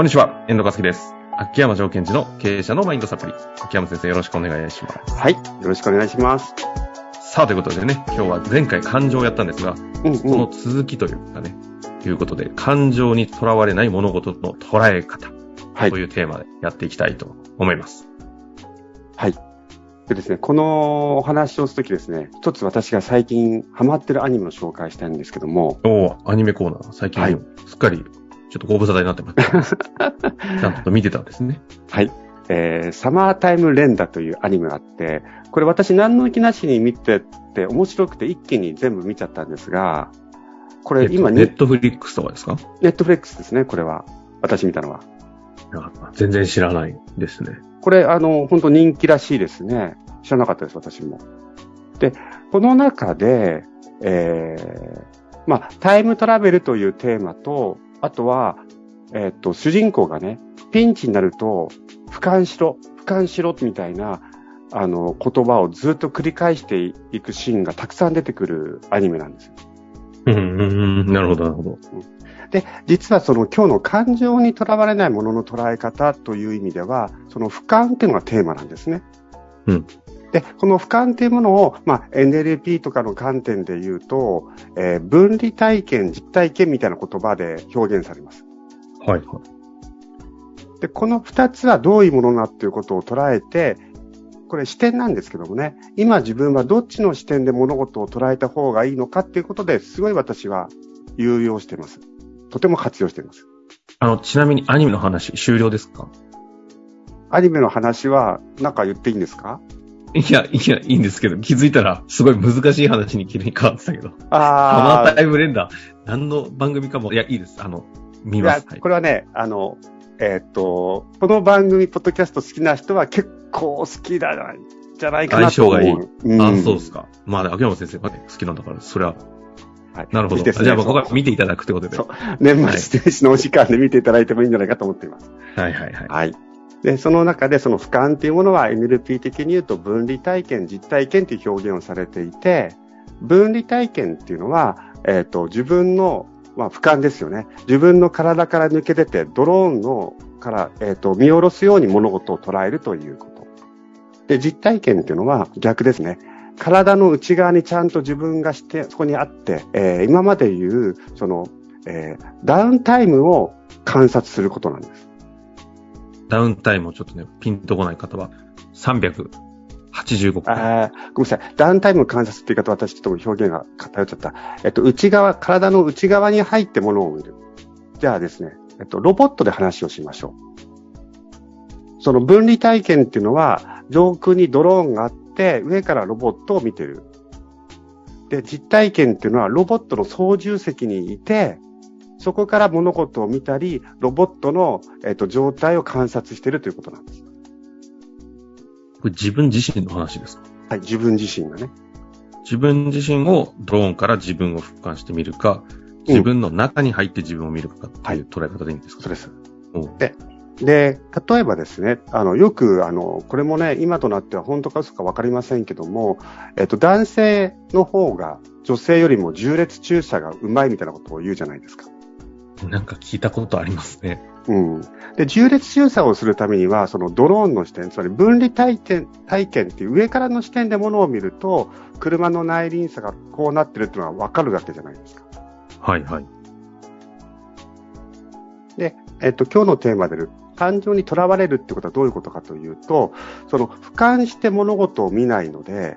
こんにちは、遠藤和樹です。秋山条件時の経営者のマインドサプリ。秋山先生よろしくお願いします。はい。よろしくお願いします。さあ、ということでね、今日は前回感情をやったんですが、うんその続きというかね、いうことで、感情にとらわれない物事の捉え方はいと。いうテーマでやっていきたいと思います。はい。でですね、このお話をするときですね、一つ私が最近ハマってるアニメを紹介したいんですけども、おーアニメコーナー、最近、はいすっかり、ちょっとご無沙汰になってます。ちゃんと見てたんですね。はい。えー、サマータイム連打というアニメがあって、これ私何の気なしに見てって面白くて一気に全部見ちゃったんですが、これ今ネネットフリックスとかですか？ネットフレックスですね、これは。私見たのは。あ全然知らないですね。これ、あの、本当人気らしいですね。知らなかったです、私も。で、この中で、えー、まあ、タイムトラベルというテーマと、あとは、えーっと、主人公がね、ピンチになると、俯瞰しろ、俯瞰しろ、みたいな、あの、言葉をずっと繰り返していくシーンがたくさん出てくるアニメなんですよ。うん、うん、うん、なるほど、なるほど。で、実はその今日の感情にとらわれないものの捉え方という意味では、その俯瞰っていうのがテーマなんですね。うん。で、この俯瞰っていうものを、まあ、NLP とかの観点で言うと、えー分離体験、実体験みたいな言葉で表現されます。はい、はい。で、この二つはどういうものなっていうことを捉えて、これ視点なんですけどもね、今自分はどっちの視点で物事を捉えた方がいいのかっていうことですごい私は有用しています。とても活用しています。あの、ちなみにアニメの話終了ですか？アニメの話は、なんか言っていいんですか？いや、いや、いいんですけど、気づいたら、すごい難しい話に急に変わってたけど。サマあータイムレンダー、何の番組かも、いや、いいです。あの、見いやます。はいこれはね、あの、えーっと、この番組、ポッドキャスト好きな人は結構好きだな、じゃないかなと思う。相性がいいうん、あ、そうですか。まあ、秋山先生がね、好きなんだから、それは、はいなるほど。ねじゃあ、僕は見ていただくってことで。年末年始のお時間で見ていただいてもいいんじゃないかと思っています。いはいはい。はい。で、その中でその俯瞰っていうものは NLP 的に言うと分離体験、実体験っていう表現をされていて、分離体験っていうのは、えっ、と、自分の、まあ、俯瞰ですよね。自分の体から抜け出て、ドローンのから、えっ、と、見下ろすように物事を捉えるということ。で、実体験っていうのは逆ですね。体の内側にちゃんと自分がして、そこにあって、えー今まで言う、その、えダウンタイムを観察することなんです。ダウンタイムをちょっとね、ピンとこない方は、385回。あごめんなさい。ダウンタイム観察って言い方、私ちょっと表現が偏っちゃった。えっと、内側、体の内側に入ってものを見る。じゃあですね、えっと、ロボットで話をしましょう。その分離体験っていうのは、上空にドローンがあって、上からロボットを見てる。で、実体験っていうのは、ロボットの操縦席にいて、そこから物事を見たり、ロボットの、えっと、状態を観察してるということなんです。これ自分自身の話ですか？はい、自分自身がね。自分自身をドローンから自分を俯瞰してみるか、自分の中に入って自分を見るかっていう捉え方でいいんですか、そうです。で、で、例えばですね、あの、よく、あの、これもね、今となっては本当か嘘かわかりませんけども、えっと、男性の方が女性よりも重列駐車がうまいみたいなことを言うじゃないですか。なんか聞いたことありますね。うん。で、重列駐車をするためには、そのドローンの視点、つまり分離体験、体験っていう上からの視点でものを見ると、車の内輪差がこうなってるっていうのはわかるわけじゃないですか。はいはい。で、えっと、今日のテーマである、感情にとらわれるってことはどういうことかというと、その、俯瞰して物事を見ないので、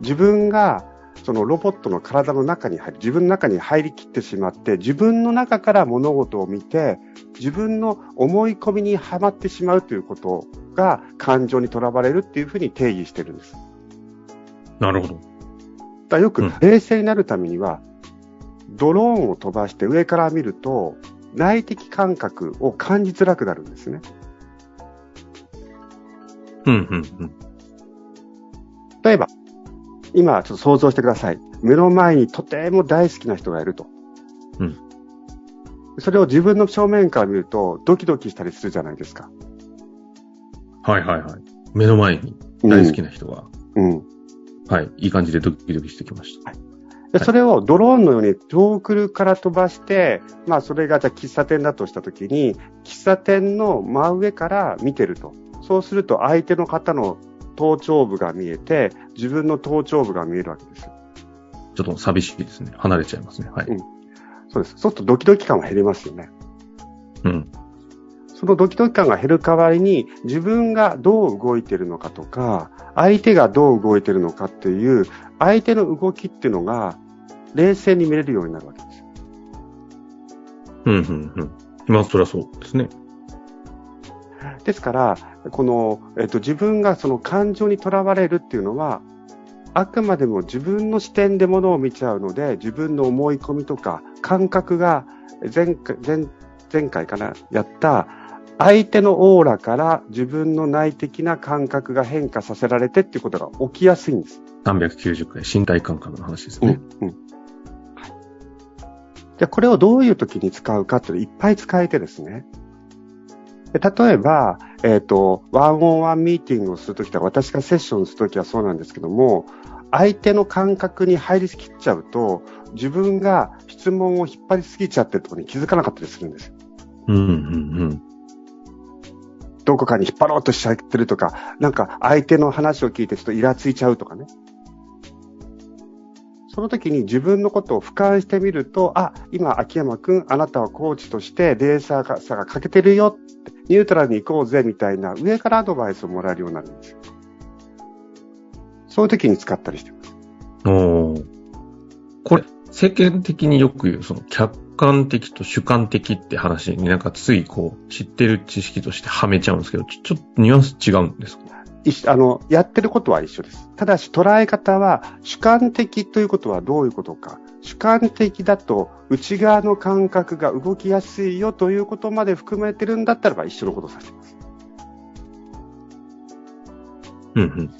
自分が、そのロボットの体の中に入る、自分の中に入りきってしまって、自分の中から物事を見て、自分の思い込みにはまってしまうということが、感情にとらわれるっていうふうに定義してるんです。なるほど。らよくうん冷静になるためには、ドローンを飛ばして上から見ると、内的感覚を感じづらくなるんですね。うん、うん、うん。例えば、今ちょっと想像してください。目の前にとても大好きな人がいると。うん。それを自分の正面から見るとドキドキしたりするじゃないですか。はいはいはい。目の前に大好きな人が、うん。はい、いい感じでドキドキしてきました。でそれをドローンのように遠くから飛ばして、まあそれがじゃあ喫茶店だとしたときに、喫茶店の真上から見てると。そうすると相手の方の頭頂部が見えて、自分の頭頂部が見えるわけです。ちょっと寂しいですね。離れちゃいますね。はい。うん。そうです。そうするとドキドキ感は減りますよね。うん。そのドキドキ感が減る代わりに、自分がどう動いてるのかとか、相手がどう動いてるのかっていう、相手の動きっていうのが、冷静に見れるようになるわけですよ。うん、うん、うん。まあ、そりゃそうですね。ですから、この、えっと、自分がその感情にとらわれるっていうのは、あくまでも自分の視点でものを見ちゃうので、自分の思い込みとか感覚が前回、前前回かな、やった相手のオーラから自分の内的な感覚が変化させられてっていうことが起きやすいんです。390回、身体感覚の話ですね。うん。うん。はい。じゃあ、これをどういう時に使うかっていうのをいっぱい使えてですね。で例えば、えっ、ー、と、ワンオンワンミーティングをするときとか、私がセッションするときはそうなんですけども、相手の感覚に入りきっちゃうと、自分が質問を引っ張りすぎちゃってるところに気づかなかったりするんですよ。うんうんうん。どこかに引っ張ろうとしちゃってるとか、なんか相手の話を聞いてちょっとイラついちゃうとかね。その時に自分のことを俯瞰してみると、あ、今、秋山くん、あなたはコーチとしてレーサーさが欠けてるよって、ニュートラルに行こうぜ、みたいな上からアドバイスをもらえるようになるんですよ。そういう時に使ったりしてます。おこれ、世間的によく言う、その客観的と主観的って話になんかついこう知ってる知識としてはめちゃうんですけど、ちょっとニュアンス違うんですか？あの、やってることは一緒です。ただし捉え方は主観的ということはどういうことか。主観的だと内側の感覚が動きやすいよということまで含めてるんだったらば一緒のことをさせます。うんうん。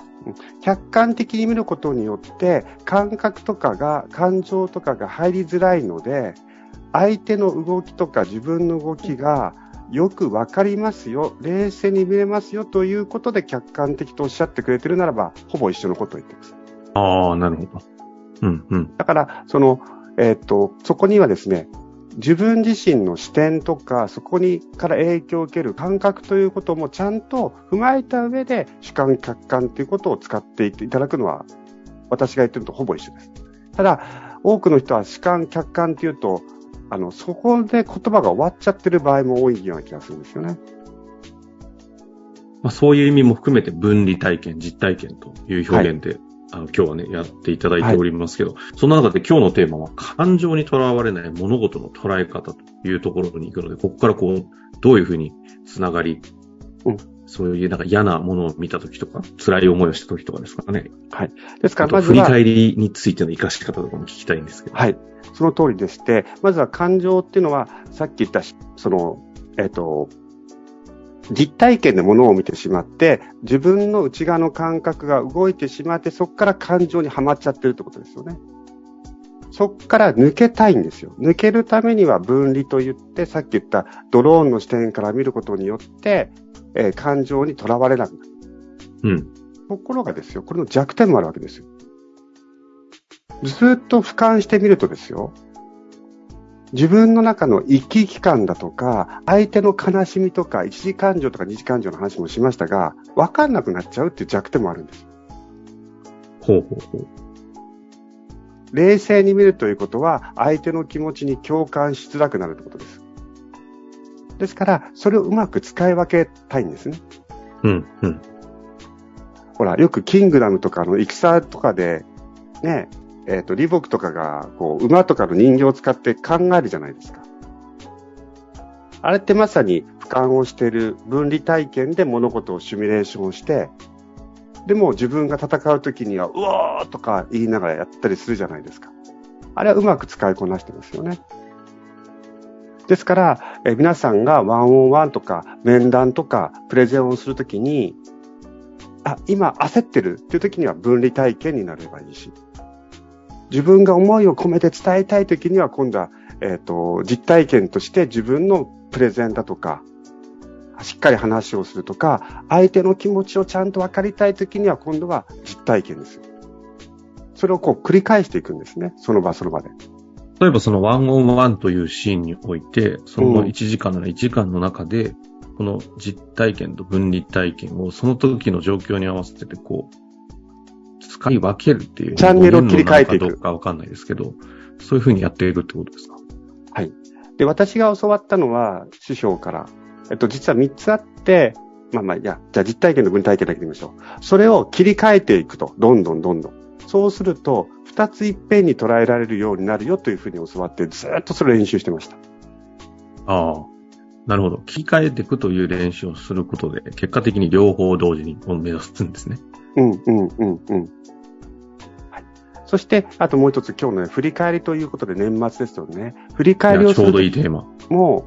客観的に見ることによって感覚とかが感情とかが入りづらいので相手の動きとか自分の動きがよくわかりますよ、冷静に見れますよということで客観的とおっしゃってくれてるならば、ほぼ一緒のことを言ってます。ああ、なるほど。うんうん。だから、その、えっ、と、そこにはですね、自分自身の視点とか、そこにから影響を受ける感覚ということもちゃんと踏まえた上で主観客観ということを使っていただくのは、私が言ってるのとほぼ一緒です。ただ、多くの人は主観客観というと、あの、そこで言葉が終わっちゃってる場合も多いような気がするんですよね。まあ、そういう意味も含めて分離体験、実体験という表現で、はい、あの今日はね、やっていただいておりますけど、はい、その中で今日のテーマは感情にとらわれない物事の捉え方というところに行くので、ここからこう、どういうふうにつながり、うん、そういうなんか嫌なものを見たときとか、辛い思いをしたときとかですかね。はい。ですから、まずは。振り返りについての活かし方とかも聞きたいんですけど。はい。その通りでして、まずは感情っていうのは、さっき言った、その、えっ、ー、と、実体験で物を見てしまって、自分の内側の感覚が動いてしまって、そこから感情にはまっちゃってるってことですよね。そこから抜けたいんですよ。抜けるためには分離と言って、さっき言ったドローンの視点から見ることによって、えー、感情にとらわれなくなる。うん。ところがですよ、これの弱点もあるわけですよ。ずっと俯瞰してみるとですよ、自分の中の生き生き感だとか、相手の悲しみとか、一時感情とか二次感情の話もしましたが、わかんなくなっちゃうっていう弱点もあるんです。ほうほうほう。冷静に見るということは、相手の気持ちに共感しづらくなるってことです。ですから、それをうまく使い分けたいんですね。うん、うん。ほら、よくキングダムとかの戦とかで、ね、えっ、ー、と、李牧とかが、こう、馬とかの人形を使って考えるじゃないですか。あれってまさに俯瞰をしている分離体験で物事をシミュレーションして、でも自分が戦う時には、うおーとか言いながらやったりするじゃないですか。あれはうまく使いこなしてますよね。ですから、え皆さんがワンオンワンとか面談とかプレゼンをするときに、あ、今焦ってるっていう時には分離体験になればいいし、自分が思いを込めて伝えたい時には今度は、えっ、ー、と、実体験として自分のプレゼンだとか、しっかり話をするとか、相手の気持ちをちゃんと分かりたい時には今度は実体験です。それをこう繰り返していくんですね。その場その場で。例えばそのワンオンワンというシーンにおいて、その1時間なら1時間の中で、この実体験と分離体験をその時の状況に合わせてこう、使い分けるっていう。チャンネルを切り替えていく。どうかわかんないですけど、そういうふうにやっているってことですか？はい。で、私が教わったのは、師匠から、えっと、実は3つあって、まあまあ、いや、じゃあ実体験と分体験だけで見ましょう。それを切り替えていくと、どんどんどんどん。そうすると、二ついっぺんに捉えられるようになるよというふうに教わって、ずっとそれを練習してました。ああ。なるほど。切り替えていくという練習をすることで、結果的に両方同時に目指すんですね。うん、うん、うん、うん。はい。そして、あともう一つ今日の、ね、振り返りということで年末ですよね。振り返りをする。ちょうどいいテーマ。も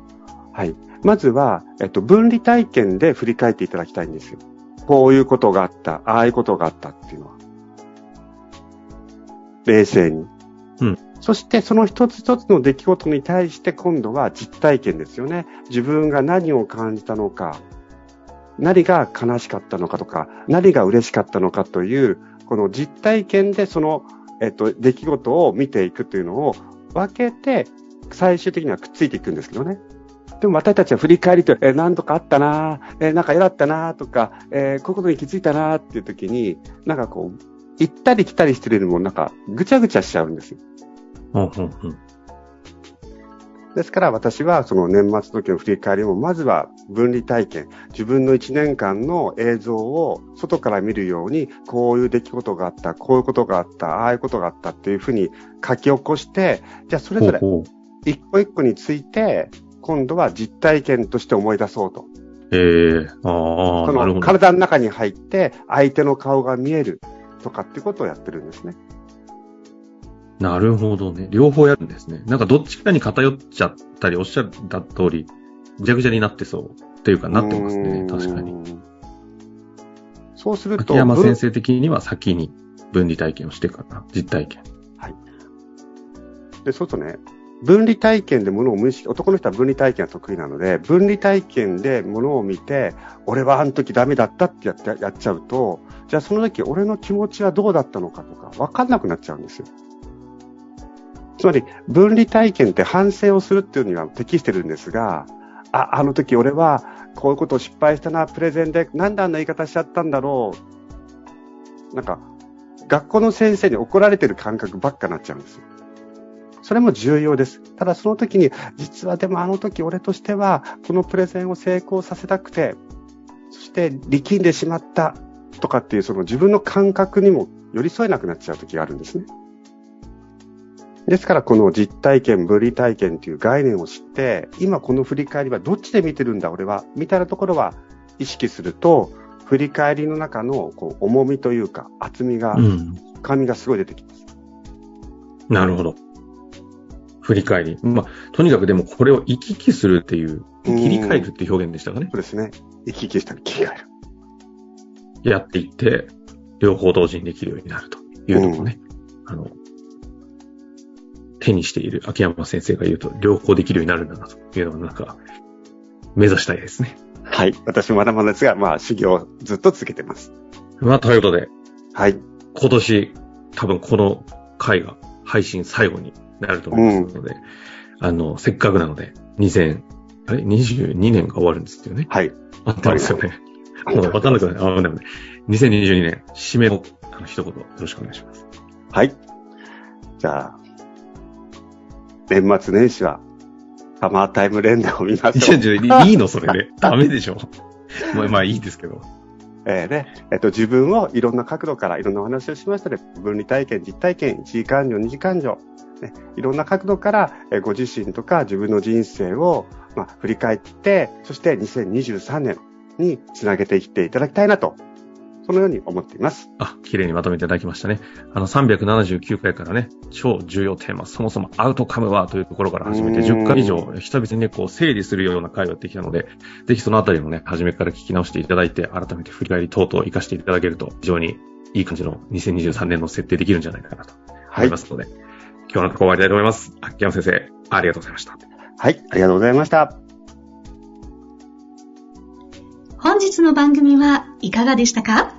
う、はい。まずは、えっと、分離体験で振り返っていただきたいんですよ。こういうことがあった、ああいうことがあったっていうのは。冷静に。うん。そしてその一つ一つの出来事に対して今度は実体験ですよね。自分が何を感じたのか、何が悲しかったのかとか、何が嬉しかったのかという、この実体験でその、えっと、出来事を見ていくというのを分けて、最終的にはくっついていくんですけどね。でも私たちは振り返りと、え何とかあったなえなんか嫌だったなとか、えー、こういうことに気づいたなっていう時に、なんかこう、行ったり来たりしてるよりもなんかぐちゃぐちゃしちゃうんですよ。うんうんうんですから私はその年末時の振り返りもまずは分離体験、自分の1年間の映像を外から見るように、こういう出来事があった、こういうことがあった、ああいうことがあったっていうふうに書き起こして、じゃあそれぞれ一個一個について、今度は実体験として思い出そうと。ええー、ああ、その体の中に入って相手の顔が見える。とかってことをやってるんですね。なるほどね。両方やるんですね。なんかどっちかに偏っちゃったり、おっしゃった通り、ぐちゃぐちゃになってそうっていうかなってますね。確かに。そうすると。秋山先生的には先に分離体験をしてから、実体験。はい。で、そうするとね、分離体験で物を無意識、男の人は分離体験が得意なので、分離体験で物を見て、俺はあの時ダメだったってやってやっちゃうと、じゃあその時俺の気持ちはどうだったのかとか分かんなくなっちゃうんですよ。つまり、分離体験って反省をするっていうには適してるんですが、あ、あの時俺はこういうことを失敗したな、プレゼンで、なんであんな言い方しちゃったんだろう。なんか、学校の先生に怒られてる感覚ばっかなっちゃうんですよ。それも重要です。ただその時に、実はでもあの時俺としては、このプレゼンを成功させたくて、そして力んでしまったとかっていうその自分の感覚にも寄り添えなくなっちゃう時があるんですね。ですからこの実体験、分離体験という概念を知って、今この振り返りはどっちで見てるんだ俺は、みたいなところは意識すると、振り返りの中のこう重みというか厚みが、深みがすごい出てきます。なるほど。振り返り。まあ、とにかくでもこれを行き来するっていう、切り替えるって表現でしたかね。そうですね。行き来したり切り替える。やっていって、両方同時にできるようになるというのもね、うん、あの、手にしている秋山先生が言うと、両方できるようになるんだなというのはなんか、目指したいですね。はい。私まだまだですが、まあ、修行ずっと続けてます。まあ、ということで。はい。今年、多分この回が配信最後になると思いますので、うん、あの、せっかくなので、2000、あれ ?22 年が終わるんですよね？はい。あったんですよね。もうわかんなくなる。あ、でもね。2022年、締めの、あの、一言、よろしくお願いします。はい。じゃあ、年末年始は、サマータイム連打を見ましょう。いいのそれで。ダメでしょ。まあ、まあいいですけど。えー、ね、えっと、自分をいろんな角度からいろんなお話をしましたね。分離体験、実体験、1時間以上、2時間以上、ね、いろんな角度から、えー、ご自身とか自分の人生を、まあ、振り返って、そして2023年、につなげていっていただきたいなと、そのように思っています。あ、綺麗にまとめていただきましたね。あの、379回からね、超重要テーマ、そもそもアウトカムはというところから始めて、10回以上、久々にね、こう、整理するような回をやってきたので、ぜひそのあたりもね、初めから聞き直していただいて、改めて振り返り等々活かしていただけると、非常にいい感じの2023年の設定できるんじゃないかなと思いますので、はい、今日のところ終わりたいと思います。秋山先生、ありがとうございました。はい、ありがとうございました。本日の番組はいかがでしたか？